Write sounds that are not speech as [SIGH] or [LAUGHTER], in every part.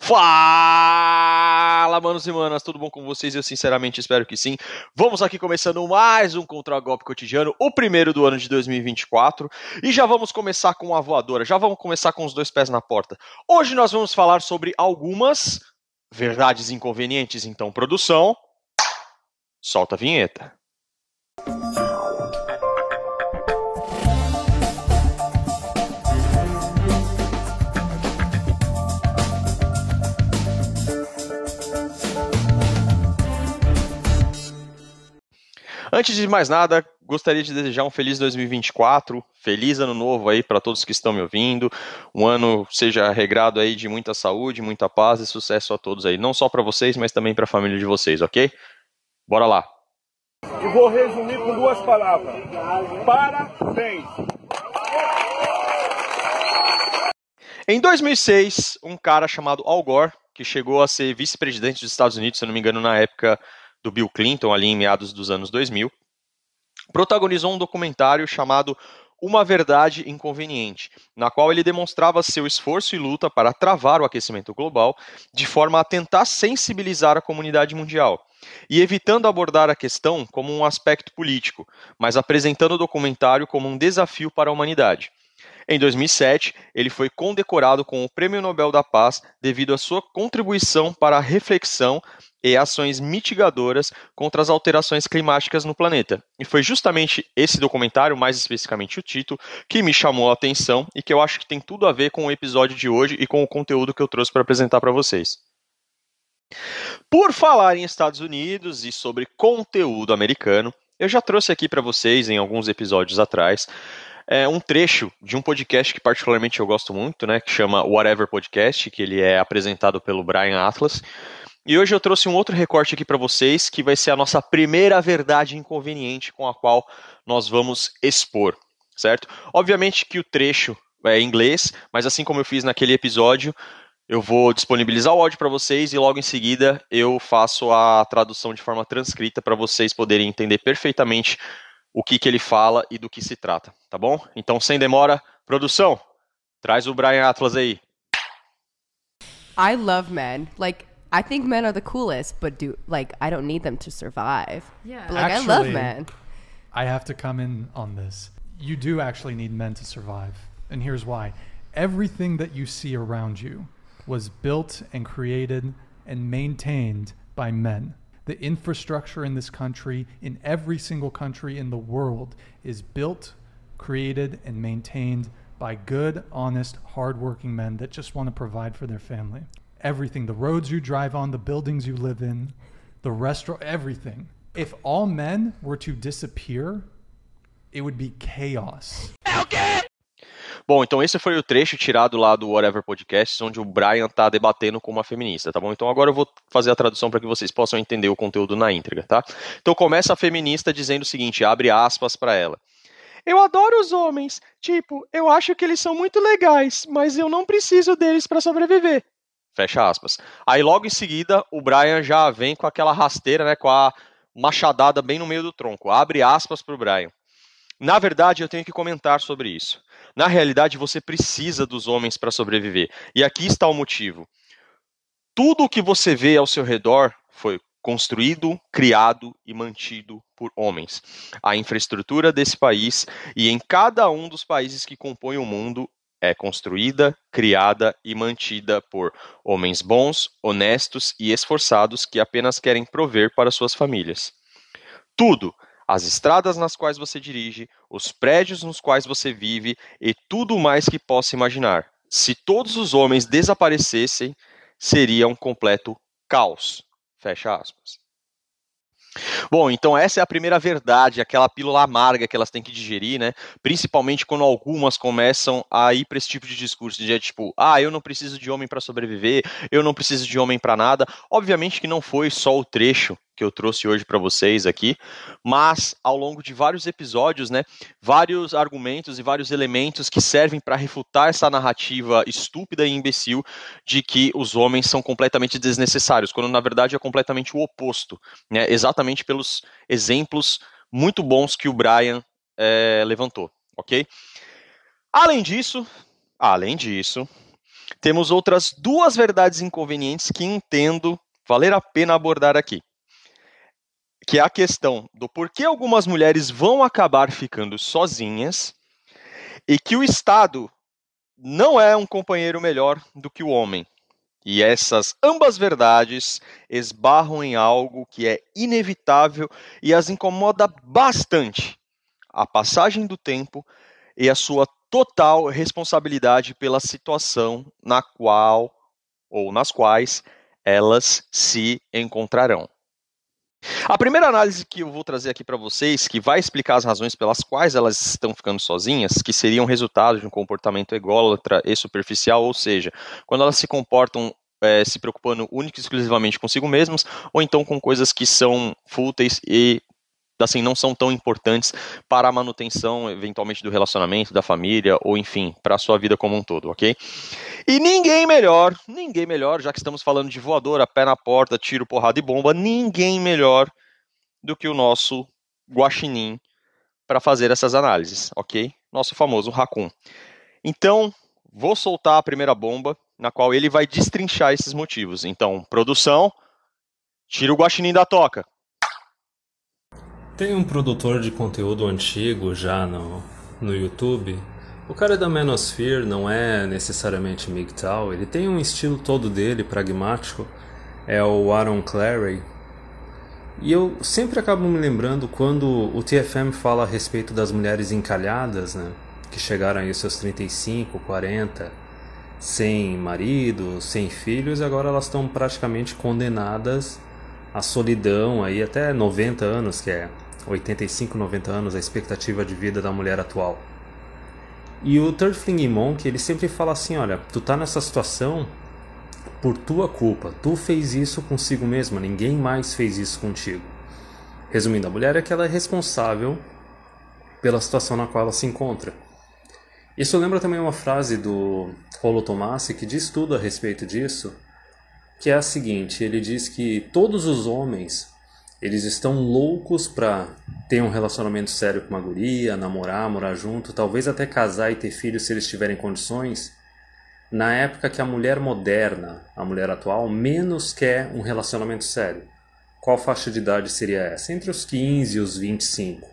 Fala, manos e manas, tudo bom com vocês? Eu sinceramente espero que sim. Vamos aqui começando mais um Contra-Golpe Cotidiano, o primeiro do ano de 2024. E já vamos começar com a voadora, já vamos começar com os dois pés na porta. Hoje nós vamos falar sobre algumas verdades inconvenientes, então, produção. Solta a vinheta. Antes de mais nada, gostaria de desejar um feliz 2024, feliz ano novo aí para todos que estão me ouvindo. Um ano seja regrado aí de muita saúde, muita paz e sucesso a todos aí, não só para vocês, mas também para a família de vocês, OK? Bora lá. E vou resumir com duas palavras. Parabéns. Em 2006, um cara chamado Al Gore, que chegou a ser vice-presidente dos Estados Unidos, se não me engano, na época do Bill Clinton, ali em meados dos anos 2000, protagonizou um documentário chamado Uma Verdade Inconveniente, na qual ele demonstrava seu esforço e luta para travar o aquecimento global, de forma a tentar sensibilizar a comunidade mundial, e evitando abordar a questão como um aspecto político, mas apresentando o documentário como um desafio para a humanidade. Em 2007, ele foi condecorado com o Prêmio Nobel da Paz devido à sua contribuição para a reflexão e ações mitigadoras contra as alterações climáticas no planeta. E foi justamente esse documentário, mais especificamente o título, que me chamou a atenção e que eu acho que tem tudo a ver com o episódio de hoje e com o conteúdo que eu trouxe para apresentar para vocês. Por falar em Estados Unidos e sobre conteúdo americano, eu já trouxe aqui para vocês em alguns episódios atrás é um trecho de um podcast que particularmente eu gosto muito, né, que chama Whatever Podcast, que ele é apresentado pelo Brian Atlas. E hoje eu trouxe um outro recorte aqui para vocês, que vai ser a nossa primeira verdade inconveniente com a qual nós vamos expor, certo? Obviamente que o trecho é em inglês, mas assim como eu fiz naquele episódio, eu vou disponibilizar o áudio para vocês e logo em seguida eu faço a tradução de forma transcrita para vocês poderem entender perfeitamente o que, que ele fala e do que se trata, tá bom? Então, sem demora, produção, traz o Brian Atlas aí. I love men. Like I think men are the coolest, but do like I don't need them to survive. Yeah. But like I love Actually- men. I have to come in on this. You do actually need men to survive. And here's why. Everything that you see around you was built and created and maintained by men. The infrastructure in this country, in every single country in the world, is built, created, and maintained by good, honest, hardworking men that just want to provide for their family. Everything, the roads you drive on, the buildings you live in, the restaurant, everything. If all men were to disappear, it would be chaos. Bom, então esse foi o trecho tirado lá do Whatever Podcast, onde o Brian tá debatendo com uma feminista, tá bom? Então agora eu vou fazer a tradução para que vocês possam entender o conteúdo na íntegra, tá? Então começa a feminista dizendo o seguinte, abre aspas para ela. Eu adoro os homens, tipo, eu acho que eles são muito legais, mas eu não preciso deles para sobreviver. Fecha aspas. Aí logo em seguida, o Brian já vem com aquela rasteira, né, com a machadada bem no meio do tronco. Abre aspas pro Brian. Na verdade, eu tenho que comentar sobre isso. Na realidade, você precisa dos homens para sobreviver. E aqui está o motivo. Tudo o que você vê ao seu redor foi construído, criado e mantido por homens. A infraestrutura desse país e em cada um dos países que compõem o mundo é construída, criada e mantida por homens bons, honestos e esforçados que apenas querem prover para suas famílias. Tudo, as estradas nas quais você dirige, os prédios nos quais você vive e tudo mais que possa imaginar. Se todos os homens desaparecessem, seria um completo caos. Fecha aspas. Bom, então essa é a primeira verdade, aquela pílula amarga que elas têm que digerir, né? Principalmente quando algumas começam a ir para esse tipo de discurso de tipo, ah, eu não preciso de homem para sobreviver, eu não preciso de homem para nada. Obviamente que não foi só o trecho que eu trouxe hoje para vocês aqui, mas ao longo de vários episódios, né, vários argumentos e vários elementos que servem para refutar essa narrativa estúpida e imbecil de que os homens são completamente desnecessários, quando na verdade é completamente o oposto, né, exatamente pelos exemplos muito bons que o Brian é, levantou, ok? Além disso, além disso, temos outras duas verdades inconvenientes que entendo valer a pena abordar aqui. Que é a questão do porquê algumas mulheres vão acabar ficando sozinhas e que o Estado não é um companheiro melhor do que o homem. E essas ambas verdades esbarram em algo que é inevitável e as incomoda bastante: a passagem do tempo e a sua total responsabilidade pela situação na qual ou nas quais elas se encontrarão. A primeira análise que eu vou trazer aqui para vocês, que vai explicar as razões pelas quais elas estão ficando sozinhas, que seriam resultado de um comportamento ególatra e superficial, ou seja, quando elas se comportam é, se preocupando única e exclusivamente consigo mesmas, ou então com coisas que são fúteis e assim não são tão importantes para a manutenção eventualmente do relacionamento, da família ou enfim, para a sua vida como um todo, ok? E ninguém melhor, ninguém melhor, já que estamos falando de voadora, pé na porta, tiro, porrada e bomba, ninguém melhor do que o nosso guaxinim para fazer essas análises, ok? Nosso famoso Raccoon. Então, vou soltar a primeira bomba, na qual ele vai destrinchar esses motivos. Então, produção, tira o guaxinim da toca. Tem um produtor de conteúdo antigo já no, no YouTube. O cara da Manosphere não é necessariamente MGTOW, ele tem um estilo todo dele, pragmático. É o Aaron Clary. E eu sempre acabo me lembrando quando o TFM fala a respeito das mulheres encalhadas, né? Que chegaram aí aos seus 35, 40, sem marido, sem filhos, e agora elas estão praticamente condenadas à solidão aí até 90 anos, que é 85, 90 anos, a expectativa de vida da mulher atual. E o Third Fling Monk, ele sempre fala assim, olha, tu tá nessa situação por tua culpa, tu fez isso consigo mesma, ninguém mais fez isso contigo. Resumindo, a mulher é que ela é responsável pela situação na qual ela se encontra. Isso lembra também uma frase do Rolo Tomassi que diz tudo a respeito disso, que é a seguinte, ele diz que todos os homens eles estão loucos para ter um relacionamento sério com uma guria, namorar, morar junto, talvez até casar e ter filhos se eles tiverem condições. Na época que a mulher moderna, a mulher atual, menos quer um relacionamento sério. Qual faixa de idade seria essa? Entre os 15 e os 25.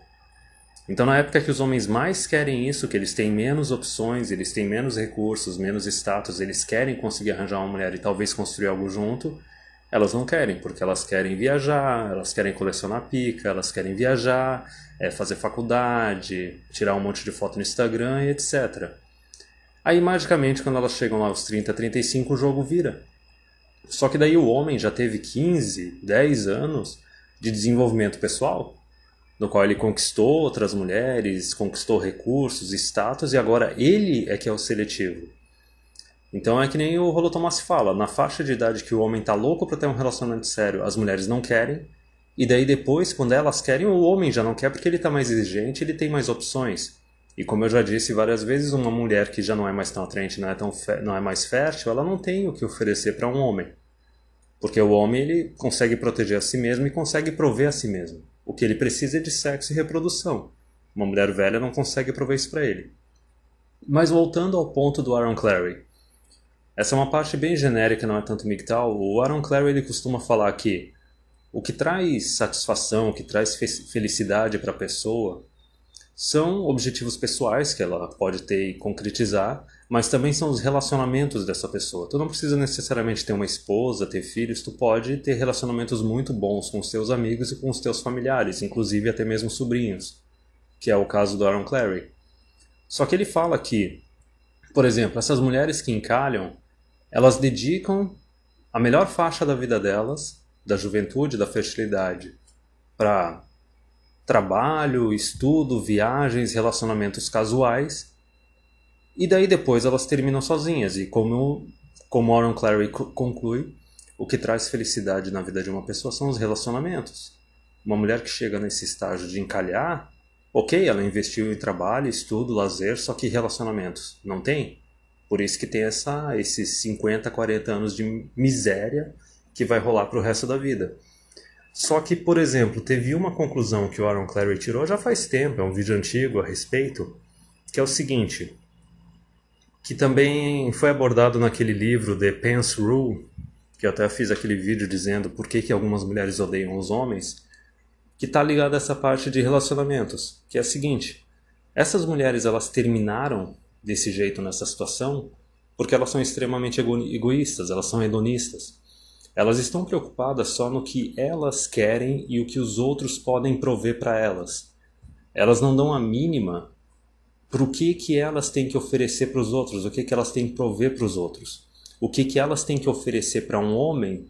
Então, na época que os homens mais querem isso, que eles têm menos opções, eles têm menos recursos, menos status, eles querem conseguir arranjar uma mulher e talvez construir algo junto, elas não querem, porque elas querem viajar, elas querem colecionar pica, elas querem viajar, é, fazer faculdade, tirar um monte de foto no Instagram e etc. Aí, magicamente, quando elas chegam lá aos 30, 35, o jogo vira. Só que daí o homem já teve 15, 10 anos de desenvolvimento pessoal, no qual ele conquistou outras mulheres, conquistou recursos, status, e agora ele é que é o seletivo. Então é que nem o Rolo Thomas fala, na faixa de idade que o homem tá louco para ter um relacionamento sério, as mulheres não querem, e daí depois, quando elas querem, o homem já não quer porque ele tá mais exigente, ele tem mais opções. E como eu já disse várias vezes, uma mulher que já não é mais tão atraente, não é, tão não é mais fértil, ela não tem o que oferecer para um homem. Porque o homem ele consegue proteger a si mesmo e consegue prover a si mesmo. O que ele precisa é de sexo e reprodução. Uma mulher velha não consegue prover isso para ele. Mas voltando ao ponto do Aaron Clary, essa é uma parte bem genérica, não é tanto MGTOW. O Aaron Clary ele costuma falar que o que traz satisfação, o que traz felicidade para a pessoa são objetivos pessoais que ela pode ter e concretizar, mas também são os relacionamentos dessa pessoa. Tu não precisa necessariamente ter uma esposa, ter filhos, tu pode ter relacionamentos muito bons com os teus amigos e com os teus familiares, inclusive até mesmo sobrinhos, que é o caso do Aaron Clary. Só que ele fala que, por exemplo, essas mulheres que encalham, elas dedicam a melhor faixa da vida delas, da juventude, da fertilidade, para trabalho, estudo, viagens, relacionamentos casuais. E daí depois elas terminam sozinhas. E como, como Aaron Clary conclui, o que traz felicidade na vida de uma pessoa são os relacionamentos. Uma mulher que chega nesse estágio de encalhar, ok, ela investiu em trabalho, estudo, lazer, só que relacionamentos não tem. Por isso que tem essa, esses 50, 40 anos de miséria que vai rolar para o resto da vida. Só que, por exemplo, teve uma conclusão que o Aaron Clary tirou já faz tempo, é um vídeo antigo a respeito, que é o seguinte: que também foi abordado naquele livro The Pants Rule, que eu até fiz aquele vídeo dizendo por que, que algumas mulheres odeiam os homens, que está ligado a essa parte de relacionamentos, que é a seguinte: essas mulheres elas terminaram desse jeito nessa situação porque elas são extremamente egoístas, elas são hedonistas. Elas estão preocupadas só no que elas querem e o que os outros podem prover para elas. Elas não dão a mínima para o que, que elas têm que oferecer para os outros, o que, que elas têm que prover para os outros. O que, que elas têm que oferecer para um homem,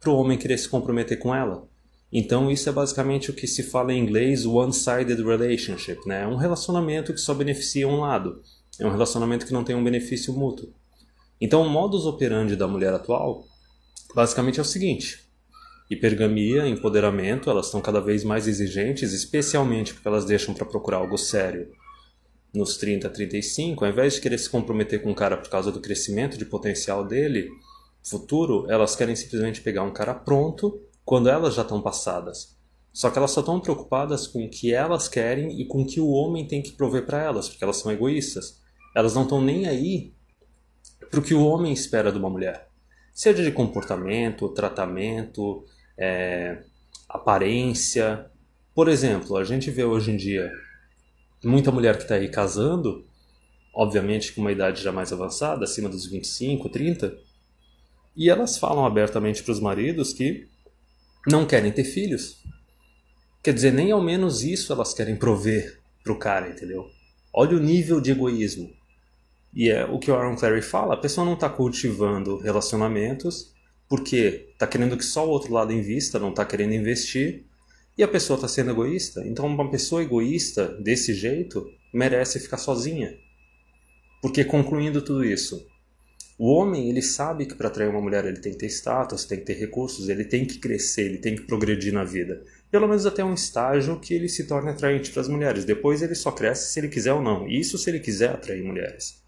para o homem querer se comprometer com ela. Então isso é basicamente o que se fala em inglês one-sided relationship, né? Um relacionamento que só beneficia um lado. É um relacionamento que não tem um benefício mútuo. Então o modus operandi da mulher atual basicamente é o seguinte: hipergamia, empoderamento, elas estão cada vez mais exigentes, especialmente porque elas deixam para procurar algo sério nos 30, 35, ao invés de querer se comprometer com um cara por causa do crescimento de potencial dele, futuro, elas querem simplesmente pegar um cara pronto quando elas já estão passadas. Só que elas só estão preocupadas com o que elas querem e com o que o homem tem que prover para elas, porque elas são egoístas. Elas não estão nem aí para o que o homem espera de uma mulher. Seja de comportamento, tratamento, é, aparência. Por exemplo, a gente vê hoje em dia muita mulher que está aí casando, obviamente com uma idade já mais avançada, acima dos 25, 30, e elas falam abertamente para os maridos que não querem ter filhos. Quer dizer, nem ao menos isso elas querem prover para o cara, entendeu? Olha o nível de egoísmo. E é o que o Aaron Clary fala, a pessoa não está cultivando relacionamentos porque está querendo que só o outro lado invista, não está querendo investir, e a pessoa está sendo egoísta. Então uma pessoa egoísta desse jeito merece ficar sozinha. Porque concluindo tudo isso, o homem ele sabe que para atrair uma mulher ele tem que ter status, tem que ter recursos, ele tem que crescer, ele tem que progredir na vida. Pelo menos até um estágio que ele se torne atraente para as mulheres. Depois ele só cresce se ele quiser ou não. Isso se ele quiser atrair mulheres.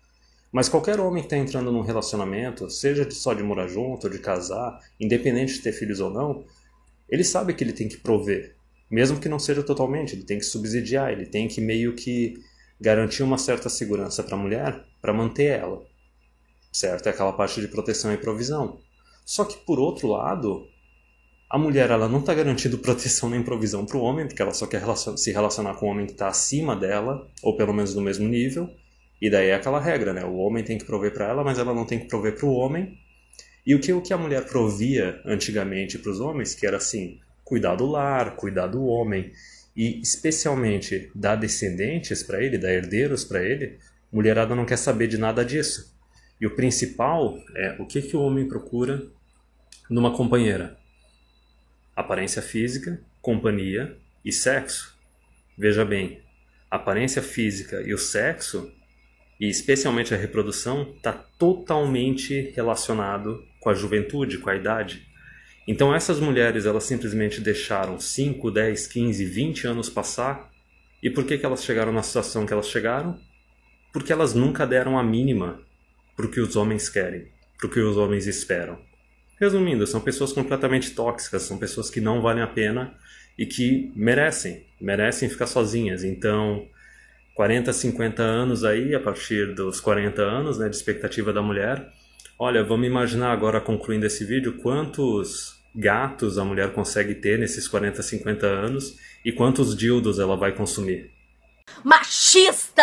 Mas qualquer homem que está entrando num relacionamento, seja só de morar junto ou de casar, independente de ter filhos ou não, ele sabe que ele tem que prover. Mesmo que não seja totalmente, ele tem que subsidiar, ele tem que meio que garantir uma certa segurança para a mulher para manter ela. Certo? É aquela parte de proteção e provisão. Só que por outro lado, a mulher ela não está garantindo [LAUGHS] proteção nem provisão para o homem, porque ela só quer se relacionar com o homem que está acima dela, ou pelo menos no mesmo nível, e daí é aquela regra, né? O homem tem que prover para ela, mas ela não tem que prover para o homem. E o que, o que a mulher provia antigamente para os homens, que era assim, cuidar do lar, cuidar do homem, e especialmente dar descendentes para ele, dar herdeiros para ele, mulherada não quer saber de nada disso. E o principal é o que, que o homem procura numa companheira: aparência física, companhia e sexo. Veja bem, aparência física e o sexo e especialmente a reprodução, está totalmente relacionado com a juventude, com a idade. Então essas mulheres elas simplesmente deixaram 5, 10, 15, 20 anos passar. E por que, que elas chegaram na situação que elas chegaram? Porque elas nunca deram a mínima para o que os homens querem, para o que os homens esperam. Resumindo, são pessoas completamente tóxicas, são pessoas que não valem a pena e que merecem, merecem ficar sozinhas. Então, 40, 50 anos aí, a partir dos 40 anos, né, de expectativa da mulher. Olha, vamos imaginar agora, concluindo esse vídeo, quantos gatos a mulher consegue ter nesses 40, 50 anos e quantos dildos ela vai consumir. Machista!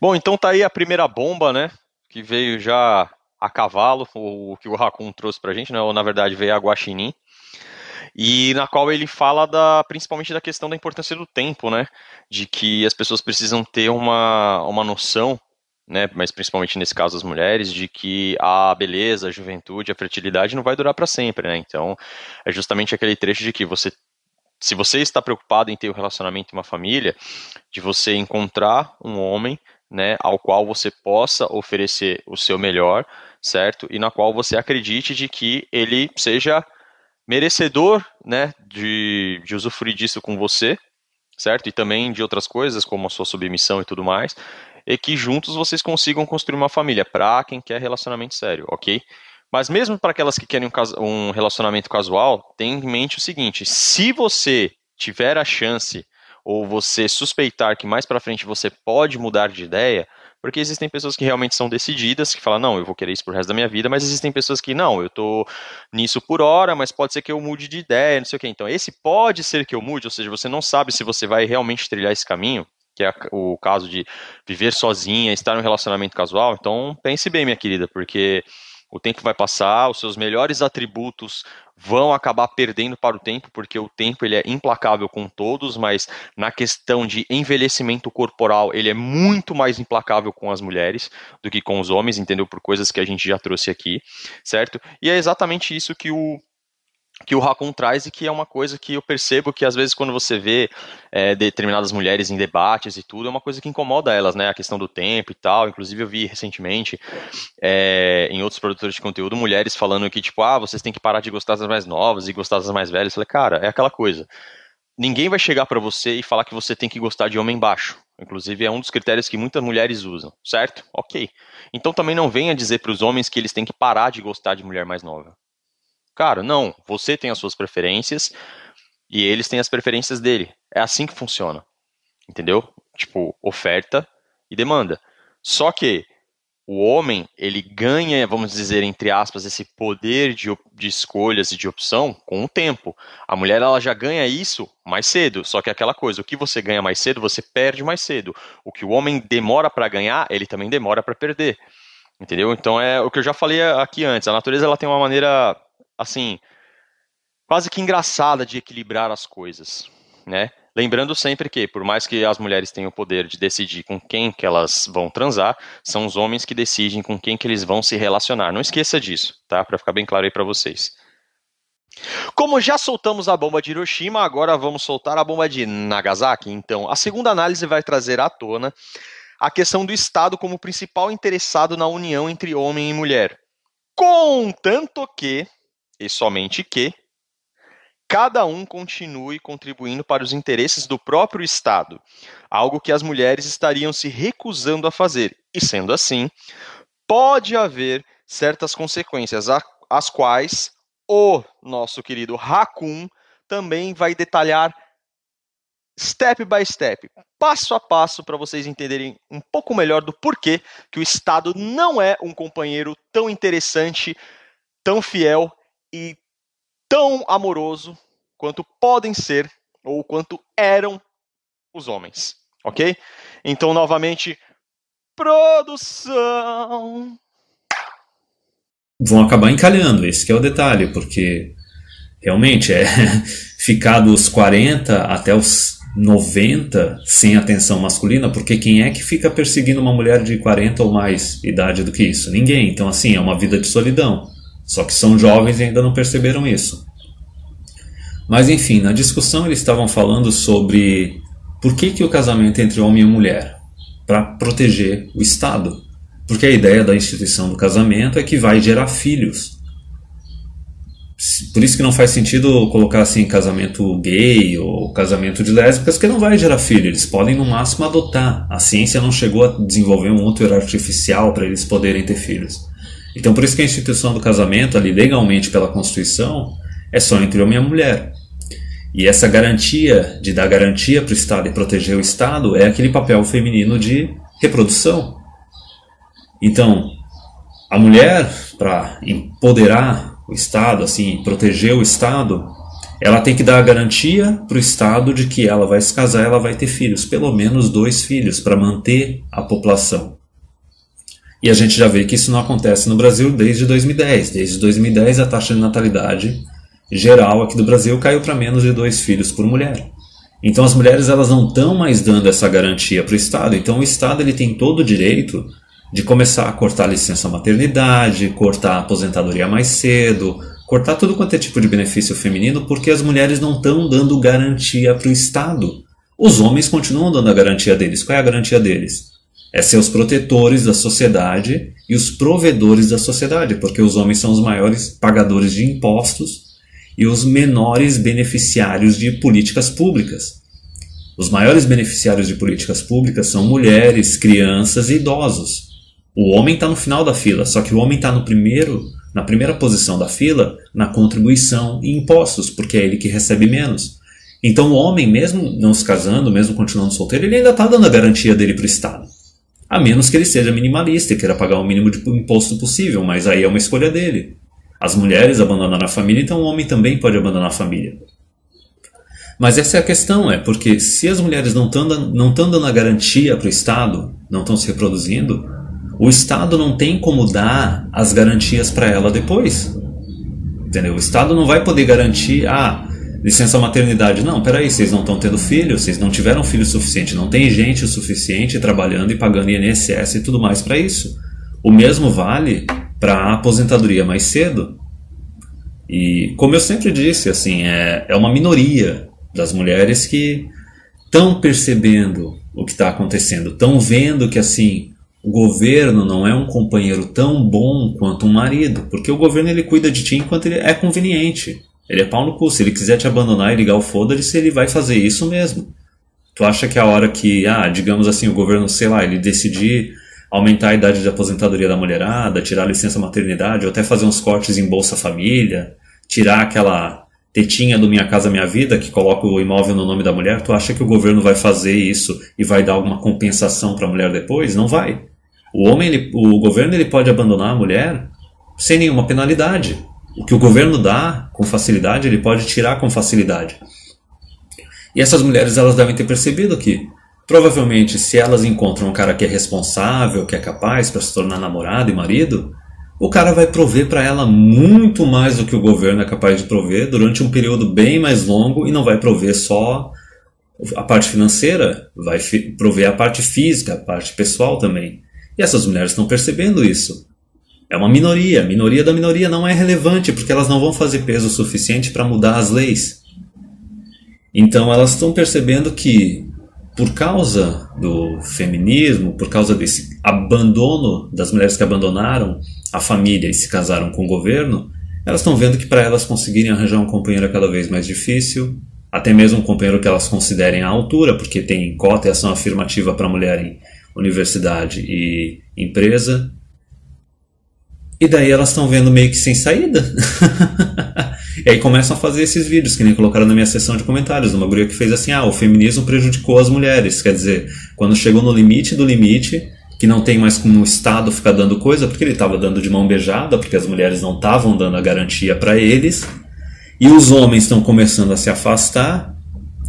Bom, então tá aí a primeira bomba, né, que veio já a cavalo, o que o Raccoon trouxe pra gente, né, ou na verdade veio a guaxinim e na qual ele fala da, principalmente da questão da importância do tempo, né? De que as pessoas precisam ter uma, uma noção, né? Mas principalmente nesse caso as mulheres, de que a beleza, a juventude, a fertilidade não vai durar para sempre, né? Então é justamente aquele trecho de que você se você está preocupado em ter um relacionamento e uma família, de você encontrar um homem, né, ao qual você possa oferecer o seu melhor, certo? E na qual você acredite de que ele seja merecedor né, de, de usufruir disso com você, certo? E também de outras coisas, como a sua submissão e tudo mais, e que juntos vocês consigam construir uma família, para quem quer relacionamento sério, ok? Mas mesmo para aquelas que querem um, um relacionamento casual, tenha em mente o seguinte: se você tiver a chance ou você suspeitar que mais para frente você pode mudar de ideia, Porque existem pessoas que realmente são decididas, que falam, não, eu vou querer isso pro resto da minha vida, mas existem pessoas que, não, eu tô nisso por hora, mas pode ser que eu mude de ideia, não sei o quê. Então, esse pode ser que eu mude, ou seja, você não sabe se você vai realmente trilhar esse caminho, que é o caso de viver sozinha, estar em um relacionamento casual. Então, pense bem, minha querida, porque o tempo vai passar, os seus melhores atributos vão acabar perdendo para o tempo, porque o tempo ele é implacável com todos, mas na questão de envelhecimento corporal, ele é muito mais implacável com as mulheres do que com os homens, entendeu? Por coisas que a gente já trouxe aqui, certo? E é exatamente isso que o que o Raccoon traz e que é uma coisa que eu percebo que às vezes quando você vê é, determinadas mulheres em debates e tudo, é uma coisa que incomoda elas, né? A questão do tempo e tal. Inclusive eu vi recentemente é, em outros produtores de conteúdo mulheres falando que, tipo, ah, vocês têm que parar de gostar das mais novas e gostar das mais velhas. Eu falei, cara, é aquela coisa. Ninguém vai chegar para você e falar que você tem que gostar de homem baixo. Inclusive é um dos critérios que muitas mulheres usam, certo? Ok. Então também não venha dizer para os homens que eles têm que parar de gostar de mulher mais nova. Cara, não. Você tem as suas preferências e eles têm as preferências dele. É assim que funciona. Entendeu? Tipo, oferta e demanda. Só que o homem, ele ganha, vamos dizer, entre aspas, esse poder de, de escolhas e de opção com o tempo. A mulher, ela já ganha isso mais cedo. Só que é aquela coisa, o que você ganha mais cedo, você perde mais cedo. O que o homem demora para ganhar, ele também demora para perder. Entendeu? Então é o que eu já falei aqui antes. A natureza ela tem uma maneira assim, quase que engraçada de equilibrar as coisas, né? Lembrando sempre que, por mais que as mulheres tenham o poder de decidir com quem que elas vão transar, são os homens que decidem com quem que eles vão se relacionar. Não esqueça disso, tá? Para ficar bem claro aí para vocês. Como já soltamos a bomba de Hiroshima, agora vamos soltar a bomba de Nagasaki. Então, a segunda análise vai trazer à tona a questão do Estado como principal interessado na união entre homem e mulher. Contanto que e somente que cada um continue contribuindo para os interesses do próprio Estado, algo que as mulheres estariam se recusando a fazer. E sendo assim, pode haver certas consequências, as quais o nosso querido Raccoon também vai detalhar step by step, passo a passo, para vocês entenderem um pouco melhor do porquê que o Estado não é um companheiro tão interessante, tão fiel e tão amoroso quanto podem ser ou quanto eram os homens, ok? Então, novamente, produção. Vão acabar encalhando, esse é o detalhe, porque realmente é ficar dos 40 até os 90 sem atenção masculina, porque quem é que fica perseguindo uma mulher de 40 ou mais idade do que isso? Ninguém. Então, assim, é uma vida de solidão. Só que são jovens e ainda não perceberam isso. Mas enfim, na discussão eles estavam falando sobre por que, que o casamento entre homem e mulher? Para proteger o Estado. Porque a ideia da instituição do casamento é que vai gerar filhos. Por isso que não faz sentido colocar assim casamento gay ou casamento de lésbicas, que não vai gerar filho. Eles podem no máximo adotar. A ciência não chegou a desenvolver um útero artificial para eles poderem ter filhos. Então, por isso que a instituição do casamento, ali legalmente pela Constituição, é só entre homem e mulher. E essa garantia de dar garantia para o Estado e proteger o Estado é aquele papel feminino de reprodução. Então, a mulher, para empoderar o Estado, assim, proteger o Estado, ela tem que dar a garantia para o Estado de que ela vai se casar, ela vai ter filhos, pelo menos dois filhos, para manter a população. E a gente já vê que isso não acontece no Brasil desde 2010. Desde 2010 a taxa de natalidade geral aqui do Brasil caiu para menos de dois filhos por mulher. Então as mulheres elas não estão mais dando essa garantia para o Estado. Então o Estado ele tem todo o direito de começar a cortar a licença maternidade, cortar a aposentadoria mais cedo, cortar tudo quanto é tipo de benefício feminino, porque as mulheres não estão dando garantia para o Estado. Os homens continuam dando a garantia deles. Qual é a garantia deles? É ser os protetores da sociedade e os provedores da sociedade, porque os homens são os maiores pagadores de impostos e os menores beneficiários de políticas públicas. Os maiores beneficiários de políticas públicas são mulheres, crianças e idosos. O homem está no final da fila, só que o homem está no primeiro, na primeira posição da fila na contribuição e impostos, porque é ele que recebe menos. Então o homem, mesmo não se casando, mesmo continuando solteiro, ele ainda está dando a garantia dele para o Estado. A menos que ele seja minimalista e queira pagar o mínimo de imposto possível, mas aí é uma escolha dele. As mulheres abandonaram a família, então o homem também pode abandonar a família. Mas essa é a questão, é porque se as mulheres não estão não dando a garantia para o Estado, não estão se reproduzindo, o Estado não tem como dar as garantias para ela depois. Entendeu? O Estado não vai poder garantir, ah, licença maternidade. Não, peraí, vocês não estão tendo filho, vocês não tiveram filho suficiente, não tem gente o suficiente trabalhando e pagando INSS e tudo mais para isso. O mesmo vale para a aposentadoria mais cedo. E como eu sempre disse, assim, é, é uma minoria das mulheres que estão percebendo o que está acontecendo, estão vendo que assim o governo não é um companheiro tão bom quanto um marido, porque o governo ele cuida de ti enquanto ele é conveniente. Ele é pau no cu. Se ele quiser te abandonar e ligar o foda-se, ele vai fazer isso mesmo. Tu acha que a hora que, ah, digamos assim, o governo, sei lá, ele decidir aumentar a idade de aposentadoria da mulherada, tirar a licença maternidade, ou até fazer uns cortes em Bolsa Família, tirar aquela tetinha do Minha Casa Minha Vida, que coloca o imóvel no nome da mulher, tu acha que o governo vai fazer isso e vai dar alguma compensação para a mulher depois? Não vai. O homem, ele, o governo ele pode abandonar a mulher sem nenhuma penalidade. O que o governo dá com facilidade, ele pode tirar com facilidade. E essas mulheres elas devem ter percebido que provavelmente se elas encontram um cara que é responsável, que é capaz para se tornar namorado e marido, o cara vai prover para ela muito mais do que o governo é capaz de prover durante um período bem mais longo e não vai prover só a parte financeira, vai prover a parte física, a parte pessoal também. E essas mulheres estão percebendo isso. É uma minoria, a minoria da minoria não é relevante porque elas não vão fazer peso suficiente para mudar as leis. Então elas estão percebendo que por causa do feminismo, por causa desse abandono das mulheres que abandonaram a família e se casaram com o governo, elas estão vendo que para elas conseguirem arranjar um companheiro é cada vez mais difícil, até mesmo um companheiro que elas considerem à altura, porque tem cota e ação afirmativa para mulher em universidade e empresa. E daí elas estão vendo meio que sem saída. [LAUGHS] e aí começam a fazer esses vídeos, que nem colocaram na minha sessão de comentários, uma guria que fez assim, ah, o feminismo prejudicou as mulheres. Quer dizer, quando chegou no limite do limite, que não tem mais como o Estado ficar dando coisa, porque ele estava dando de mão beijada, porque as mulheres não estavam dando a garantia para eles, e os homens estão começando a se afastar,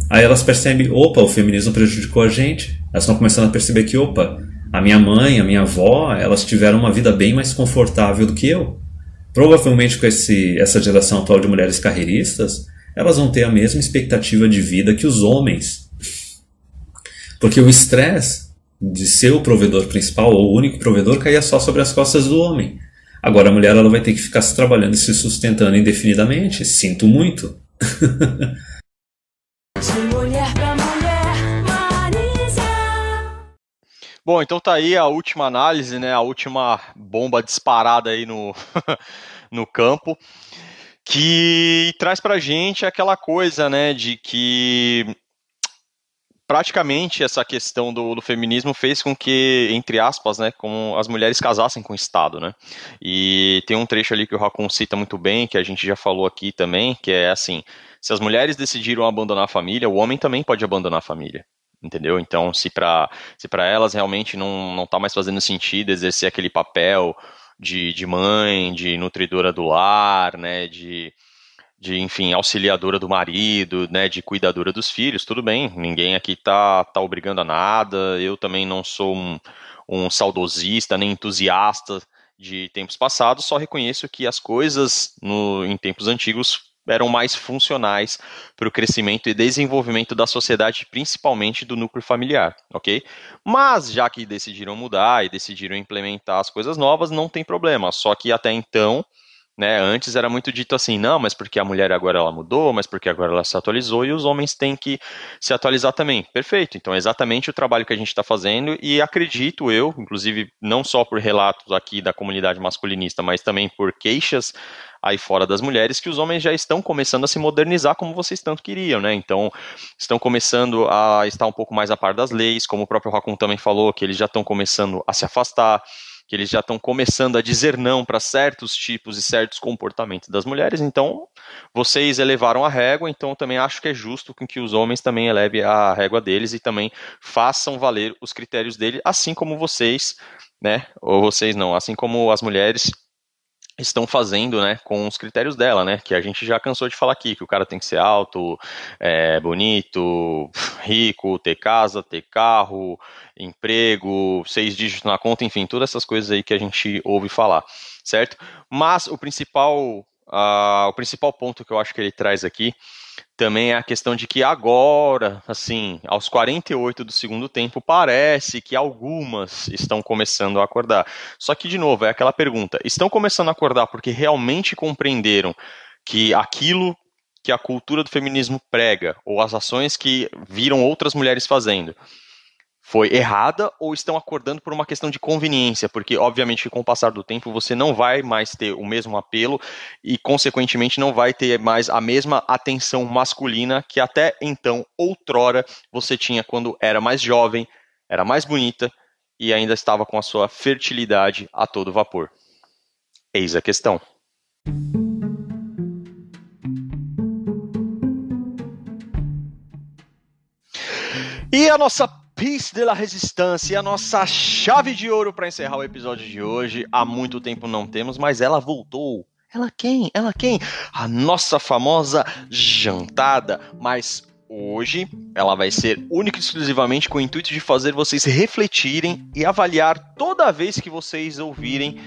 aí elas percebem, opa, o feminismo prejudicou a gente. Elas estão começando a perceber que, opa, a minha mãe, a minha avó, elas tiveram uma vida bem mais confortável do que eu. Provavelmente com esse, essa geração atual de mulheres carreiristas, elas vão ter a mesma expectativa de vida que os homens. Porque o estresse de ser o provedor principal ou o único provedor caía só sobre as costas do homem. Agora a mulher ela vai ter que ficar se trabalhando e se sustentando indefinidamente. Sinto muito. [LAUGHS] Bom, então tá aí a última análise, né? A última bomba disparada aí no, [LAUGHS] no campo, que traz pra gente aquela coisa, né, de que praticamente essa questão do, do, feminismo fez com que, entre aspas, né, com as mulheres casassem com o Estado, né? E tem um trecho ali que o Racon cita muito bem, que a gente já falou aqui também, que é assim: se as mulheres decidiram abandonar a família, o homem também pode abandonar a família. Entendeu? Então, se para se elas realmente não, não tá mais fazendo sentido exercer aquele papel de, de mãe, de nutridora do lar, né, de, de, enfim, auxiliadora do marido, né, de cuidadora dos filhos, tudo bem, ninguém aqui tá, tá obrigando a nada, eu também não sou um, um saudosista, nem entusiasta de tempos passados, só reconheço que as coisas no, em tempos antigos eram mais funcionais para o crescimento e desenvolvimento da sociedade, principalmente do núcleo familiar, ok? Mas já que decidiram mudar e decidiram implementar as coisas novas, não tem problema. Só que até então né? Antes era muito dito assim, não, mas porque a mulher agora ela mudou, mas porque agora ela se atualizou e os homens têm que se atualizar também. Perfeito. Então é exatamente o trabalho que a gente está fazendo e acredito eu, inclusive não só por relatos aqui da comunidade masculinista, mas também por queixas aí fora das mulheres, que os homens já estão começando a se modernizar como vocês tanto queriam, né? Então, estão começando a estar um pouco mais a par das leis, como o próprio Racon também falou, que eles já estão começando a se afastar, que eles já estão começando a dizer não para certos tipos e certos comportamentos das mulheres, então vocês elevaram a régua, então também acho que é justo que os homens também elevem a régua deles e também façam valer os critérios dele, assim como vocês, né, ou vocês não, assim como as mulheres estão fazendo, né, com os critérios dela, né, que a gente já cansou de falar aqui, que o cara tem que ser alto, é, bonito, rico, ter casa, ter carro, emprego, seis dígitos na conta, enfim, todas essas coisas aí que a gente ouve falar, certo? Mas o principal, uh, o principal ponto que eu acho que ele traz aqui também é a questão de que agora, assim, aos 48 do segundo tempo, parece que algumas estão começando a acordar. Só que, de novo, é aquela pergunta: estão começando a acordar porque realmente compreenderam que aquilo que a cultura do feminismo prega, ou as ações que viram outras mulheres fazendo, foi errada ou estão acordando por uma questão de conveniência, porque obviamente com o passar do tempo você não vai mais ter o mesmo apelo e consequentemente não vai ter mais a mesma atenção masculina que até então outrora você tinha quando era mais jovem, era mais bonita e ainda estava com a sua fertilidade a todo vapor. Eis a questão. E a nossa Piece de la Resistência, a nossa chave de ouro para encerrar o episódio de hoje. Há muito tempo não temos, mas ela voltou. Ela quem? Ela quem? A nossa famosa jantada. Mas hoje ela vai ser única e exclusivamente com o intuito de fazer vocês refletirem e avaliar toda vez que vocês ouvirem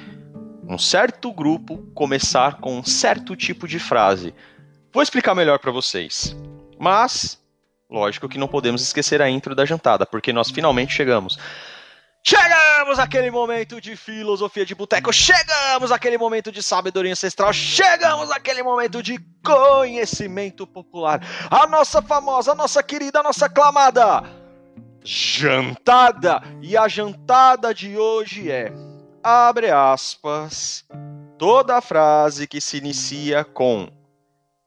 um certo grupo começar com um certo tipo de frase. Vou explicar melhor para vocês. Mas Lógico que não podemos esquecer a intro da jantada, porque nós finalmente chegamos. Chegamos aquele momento de filosofia de boteco, chegamos aquele momento de sabedoria ancestral, chegamos aquele momento de conhecimento popular. A nossa famosa, a nossa querida, a nossa aclamada jantada. E a jantada de hoje é abre aspas, toda frase que se inicia com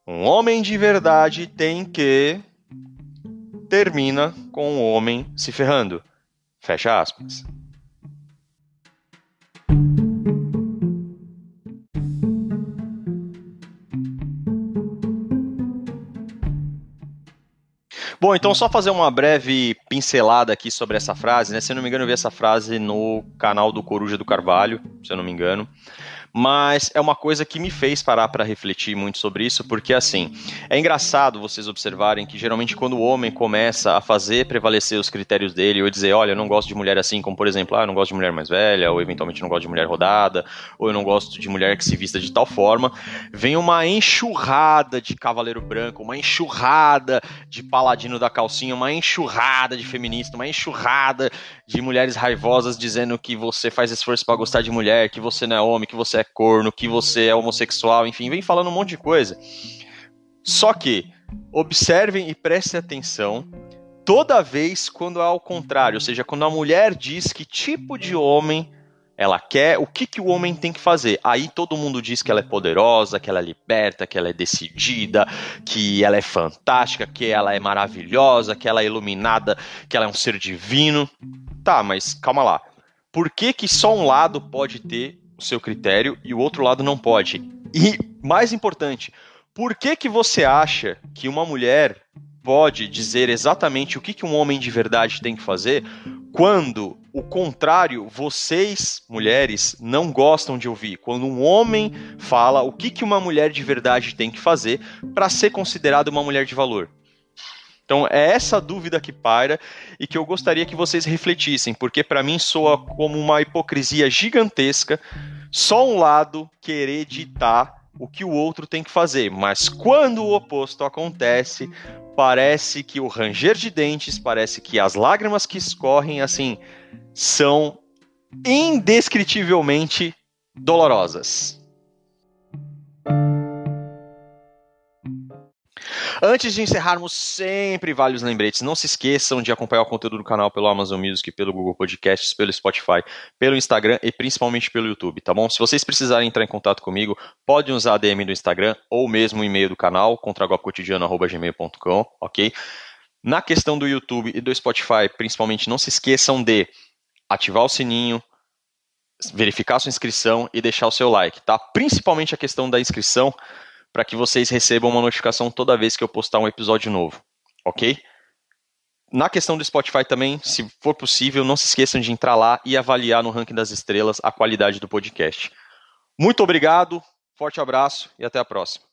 um homem de verdade tem que termina com o homem se ferrando. Fecha aspas. Bom, então só fazer uma breve pincelada aqui sobre essa frase, né? Se eu não me engano, eu vi essa frase no canal do Coruja do Carvalho, se eu não me engano mas é uma coisa que me fez parar para refletir muito sobre isso, porque assim, é engraçado vocês observarem que geralmente quando o homem começa a fazer prevalecer os critérios dele, ou dizer, olha, eu não gosto de mulher assim, como por exemplo, ah, eu não gosto de mulher mais velha, ou eventualmente não gosto de mulher rodada, ou eu não gosto de mulher que se vista de tal forma, vem uma enxurrada de cavaleiro branco, uma enxurrada de paladino da calcinha, uma enxurrada de feminista, uma enxurrada de mulheres raivosas dizendo que você faz esforço para gostar de mulher, que você não é homem, que você é corno, que você é homossexual, enfim, vem falando um monte de coisa. Só que observem e prestem atenção toda vez quando é ao contrário, ou seja, quando a mulher diz que tipo de homem ela quer, o que, que o homem tem que fazer. Aí todo mundo diz que ela é poderosa, que ela é liberta, que ela é decidida, que ela é fantástica, que ela é maravilhosa, que ela é iluminada, que ela é um ser divino. Tá, mas calma lá. Por que, que só um lado pode ter o seu critério e o outro lado não pode? E mais importante, por que que você acha que uma mulher pode dizer exatamente o que, que um homem de verdade tem que fazer quando o contrário, vocês, mulheres, não gostam de ouvir. Quando um homem fala o que, que uma mulher de verdade tem que fazer para ser considerada uma mulher de valor. Então é essa dúvida que paira e que eu gostaria que vocês refletissem, porque para mim soa como uma hipocrisia gigantesca só um lado querer ditar o que o outro tem que fazer, mas quando o oposto acontece, parece que o ranger de dentes, parece que as lágrimas que escorrem assim são indescritivelmente dolorosas. Antes de encerrarmos, sempre vários lembretes. Não se esqueçam de acompanhar o conteúdo do canal pelo Amazon Music, pelo Google Podcasts, pelo Spotify, pelo Instagram e principalmente pelo YouTube, tá bom? Se vocês precisarem entrar em contato comigo, podem usar a DM do Instagram ou mesmo o e-mail do canal, contragolpecotidiano.gmail.com, ok? Na questão do YouTube e do Spotify, principalmente, não se esqueçam de ativar o sininho, verificar sua inscrição e deixar o seu like, tá? Principalmente a questão da inscrição, para que vocês recebam uma notificação toda vez que eu postar um episódio novo, ok? Na questão do Spotify também, se for possível, não se esqueçam de entrar lá e avaliar no ranking das estrelas a qualidade do podcast. Muito obrigado, forte abraço e até a próxima.